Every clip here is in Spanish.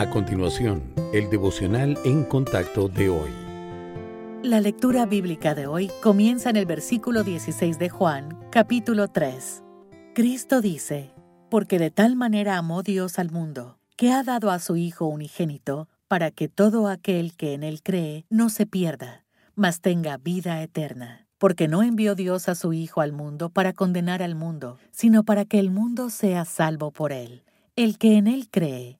A continuación, el devocional en contacto de hoy. La lectura bíblica de hoy comienza en el versículo 16 de Juan, capítulo 3. Cristo dice, porque de tal manera amó Dios al mundo, que ha dado a su Hijo unigénito, para que todo aquel que en él cree no se pierda, mas tenga vida eterna. Porque no envió Dios a su Hijo al mundo para condenar al mundo, sino para que el mundo sea salvo por él. El que en él cree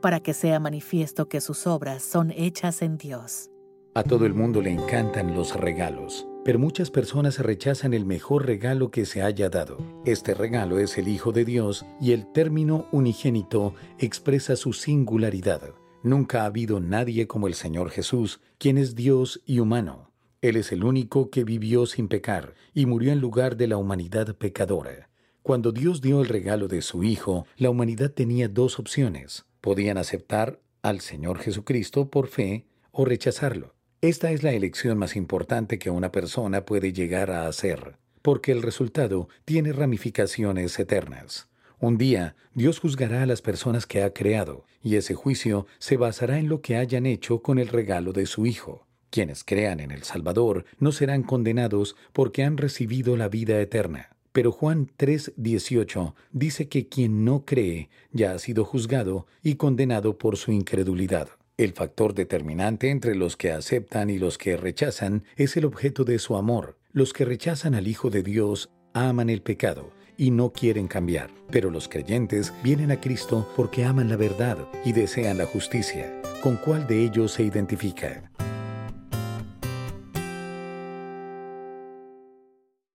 para que sea manifiesto que sus obras son hechas en Dios. A todo el mundo le encantan los regalos, pero muchas personas rechazan el mejor regalo que se haya dado. Este regalo es el Hijo de Dios y el término unigénito expresa su singularidad. Nunca ha habido nadie como el Señor Jesús, quien es Dios y humano. Él es el único que vivió sin pecar y murió en lugar de la humanidad pecadora. Cuando Dios dio el regalo de su Hijo, la humanidad tenía dos opciones Podían aceptar al Señor Jesucristo por fe o rechazarlo. Esta es la elección más importante que una persona puede llegar a hacer, porque el resultado tiene ramificaciones eternas. Un día Dios juzgará a las personas que ha creado, y ese juicio se basará en lo que hayan hecho con el regalo de su Hijo. Quienes crean en el Salvador no serán condenados porque han recibido la vida eterna. Pero Juan 3:18 dice que quien no cree ya ha sido juzgado y condenado por su incredulidad. El factor determinante entre los que aceptan y los que rechazan es el objeto de su amor. Los que rechazan al Hijo de Dios aman el pecado y no quieren cambiar, pero los creyentes vienen a Cristo porque aman la verdad y desean la justicia. ¿Con cuál de ellos se identifica?